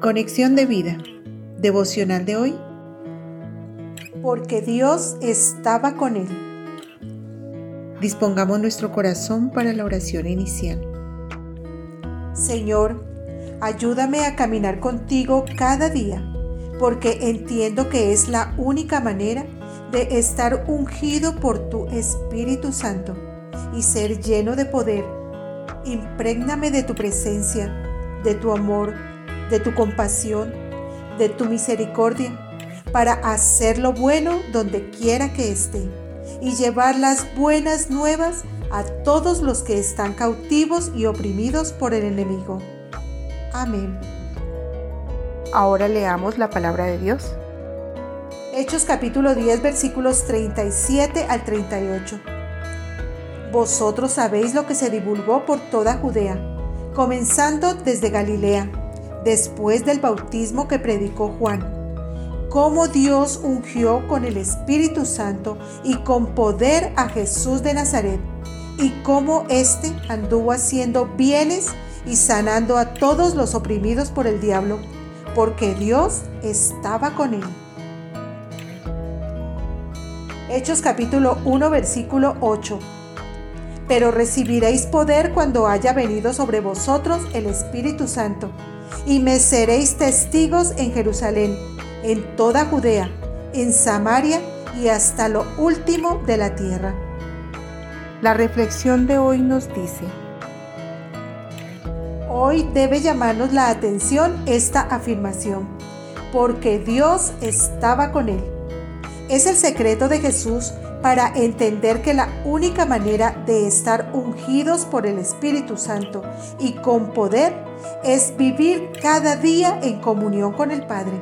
Conexión de vida. Devocional de hoy. Porque Dios estaba con él. Dispongamos nuestro corazón para la oración inicial. Señor, ayúdame a caminar contigo cada día, porque entiendo que es la única manera de estar ungido por tu Espíritu Santo y ser lleno de poder. Imprégname de tu presencia, de tu amor, de tu compasión, de tu misericordia, para hacer lo bueno donde quiera que esté y llevar las buenas nuevas a todos los que están cautivos y oprimidos por el enemigo. Amén. Ahora leamos la palabra de Dios. Hechos capítulo 10 versículos 37 al 38. Vosotros sabéis lo que se divulgó por toda Judea, comenzando desde Galilea después del bautismo que predicó Juan, cómo Dios ungió con el Espíritu Santo y con poder a Jesús de Nazaret, y cómo éste anduvo haciendo bienes y sanando a todos los oprimidos por el diablo, porque Dios estaba con él. Hechos capítulo 1 versículo 8. Pero recibiréis poder cuando haya venido sobre vosotros el Espíritu Santo y me seréis testigos en Jerusalén, en toda Judea, en Samaria y hasta lo último de la tierra. La reflexión de hoy nos dice, Hoy debe llamarnos la atención esta afirmación, porque Dios estaba con él. Es el secreto de Jesús para entender que la única manera de estar ungidos por el Espíritu Santo y con poder es vivir cada día en comunión con el Padre.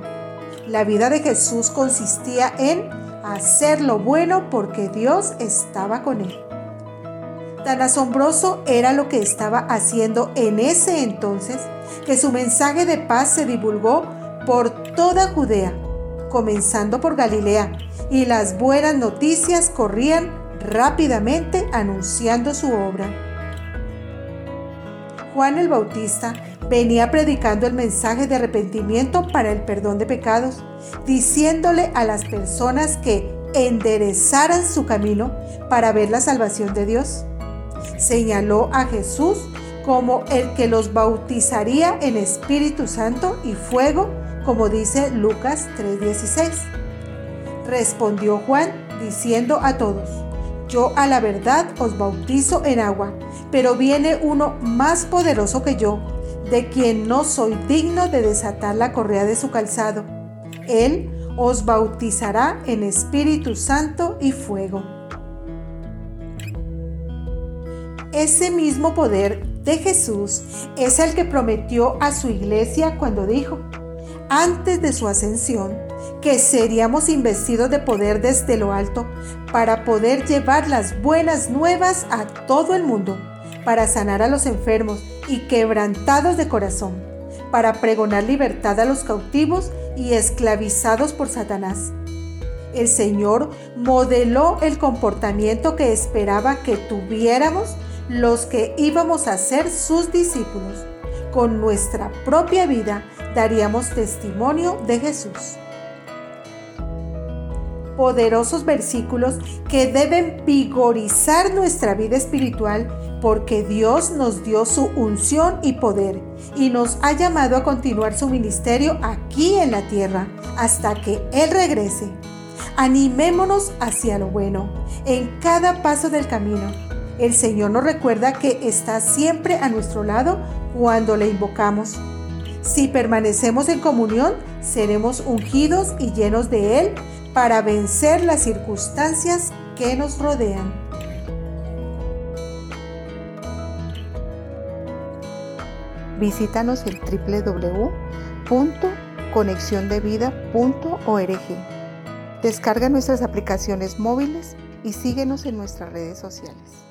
La vida de Jesús consistía en hacer lo bueno porque Dios estaba con él. Tan asombroso era lo que estaba haciendo en ese entonces que su mensaje de paz se divulgó por toda Judea, comenzando por Galilea, y las buenas noticias corrían rápidamente anunciando su obra. Juan el Bautista venía predicando el mensaje de arrepentimiento para el perdón de pecados, diciéndole a las personas que enderezaran su camino para ver la salvación de Dios. Señaló a Jesús como el que los bautizaría en Espíritu Santo y fuego, como dice Lucas 3:16. Respondió Juan diciendo a todos, yo a la verdad os bautizo en agua, pero viene uno más poderoso que yo de quien no soy digno de desatar la correa de su calzado. Él os bautizará en Espíritu Santo y fuego. Ese mismo poder de Jesús es el que prometió a su iglesia cuando dijo, antes de su ascensión, que seríamos investidos de poder desde lo alto para poder llevar las buenas nuevas a todo el mundo para sanar a los enfermos y quebrantados de corazón, para pregonar libertad a los cautivos y esclavizados por Satanás. El Señor modeló el comportamiento que esperaba que tuviéramos los que íbamos a ser sus discípulos. Con nuestra propia vida daríamos testimonio de Jesús poderosos versículos que deben vigorizar nuestra vida espiritual porque Dios nos dio su unción y poder y nos ha llamado a continuar su ministerio aquí en la tierra hasta que Él regrese. Animémonos hacia lo bueno en cada paso del camino. El Señor nos recuerda que está siempre a nuestro lado cuando le invocamos. Si permanecemos en comunión, seremos ungidos y llenos de Él para vencer las circunstancias que nos rodean. Visítanos en www.conexiondevida.org. Descarga nuestras aplicaciones móviles y síguenos en nuestras redes sociales.